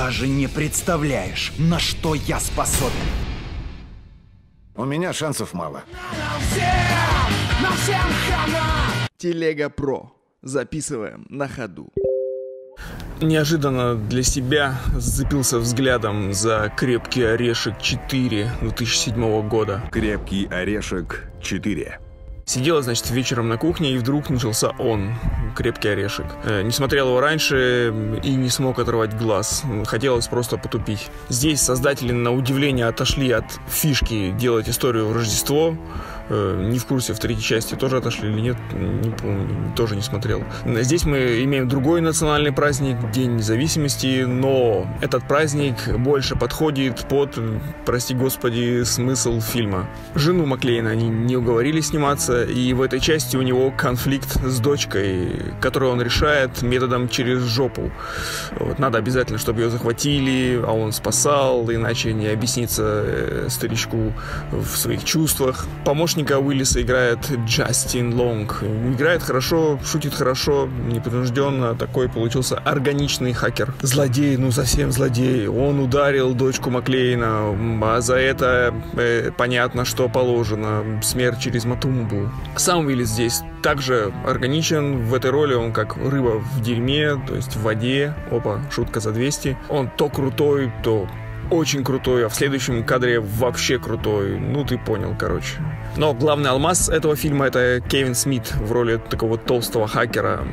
даже не представляешь, на что я способен. У меня шансов мало. Телега Про. Записываем на ходу. Неожиданно для себя зацепился взглядом за «Крепкий орешек 4» 2007 года. Крепкий орешек 4. Сидела, значит, вечером на кухне, и вдруг начался он, крепкий орешек. Э, не смотрел его раньше и не смог оторвать глаз. Хотелось просто потупить. Здесь создатели, на удивление, отошли от фишки делать историю в Рождество, не в курсе, в третьей части тоже отошли или нет, не помню, тоже не смотрел. Здесь мы имеем другой национальный праздник, День независимости, но этот праздник больше подходит под, прости господи, смысл фильма. Жену Маклейна они не уговорили сниматься, и в этой части у него конфликт с дочкой, который он решает методом через жопу. Вот, надо обязательно, чтобы ее захватили, а он спасал, иначе не объяснится э, старичку в своих чувствах. Помощник помощника Уиллиса играет Джастин Лонг. Играет хорошо, шутит хорошо, непринужденно. Такой получился органичный хакер. Злодей, ну совсем злодей. Он ударил дочку Маклейна, а за это э, понятно, что положено. Смерть через Матумбу. Сам Уиллис здесь также органичен. В этой роли он как рыба в дерьме, то есть в воде. Опа, шутка за 200. Он то крутой, то очень крутой, а в следующем кадре вообще крутой. Ну, ты понял, короче. Но главный алмаз этого фильма это Кевин Смит в роли такого толстого хакера.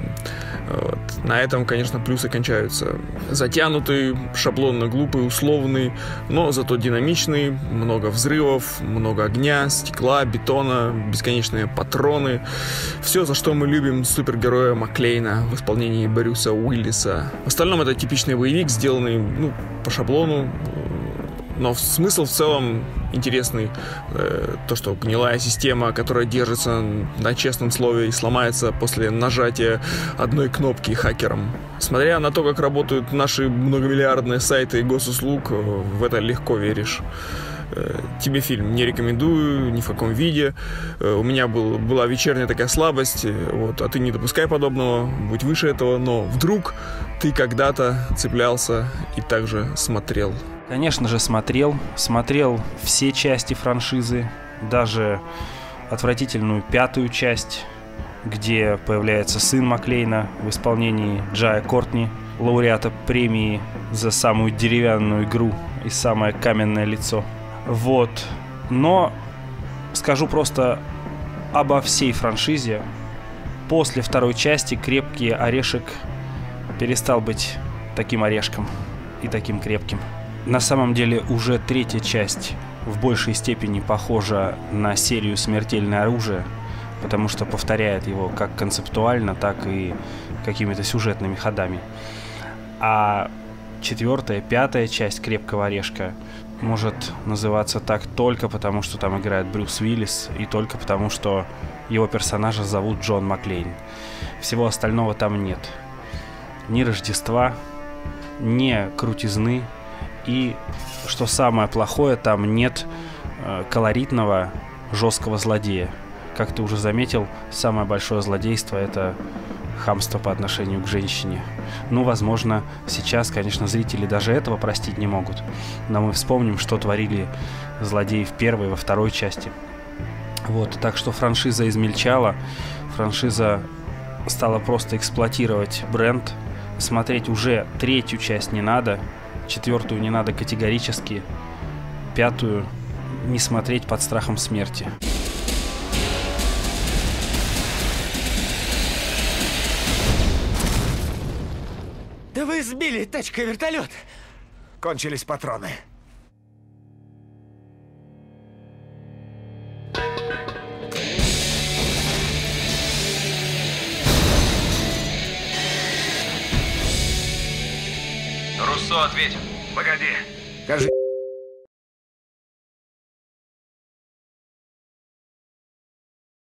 Вот. На этом, конечно, плюсы кончаются. Затянутый, шаблонно глупый, условный, но зато динамичный, много взрывов, много огня, стекла, бетона, бесконечные патроны. Все, за что мы любим супергероя Маклейна в исполнении Брюса Уиллиса. В остальном это типичный боевик, сделанный ну, по шаблону, но смысл в целом интересный. Э, то, что гнилая система, которая держится на честном слове и сломается после нажатия одной кнопки хакером. Смотря на то, как работают наши многомиллиардные сайты и госуслуг, э, в это легко веришь. Э, тебе фильм не рекомендую ни в каком виде. У меня был, была вечерняя такая слабость, вот, а ты не допускай подобного, будь выше этого, но вдруг ты когда-то цеплялся и также смотрел. Конечно же, смотрел. Смотрел все части франшизы, даже отвратительную пятую часть, где появляется сын Маклейна в исполнении Джая Кортни, лауреата премии за самую деревянную игру и самое каменное лицо. Вот. Но скажу просто обо всей франшизе. После второй части «Крепкий орешек» перестал быть таким орешком и таким крепким. На самом деле уже третья часть в большей степени похожа на серию «Смертельное оружие», потому что повторяет его как концептуально, так и какими-то сюжетными ходами. А четвертая, пятая часть «Крепкого орешка» может называться так только потому, что там играет Брюс Уиллис, и только потому, что его персонажа зовут Джон Маклейн. Всего остального там нет. Ни Рождества, ни крутизны, и, что самое плохое, там нет э, колоритного жесткого злодея. Как ты уже заметил, самое большое злодейство это хамство по отношению к женщине. Ну, возможно, сейчас, конечно, зрители даже этого простить не могут. Но мы вспомним, что творили злодеи в первой и во второй части. Вот, так что франшиза измельчала, франшиза стала просто эксплуатировать бренд. Смотреть уже третью часть не надо, Четвертую не надо категорически. Пятую не смотреть под страхом смерти. Да вы сбили тачкой вертолет! Кончились патроны. Руссо ответь. Погоди. Кажи...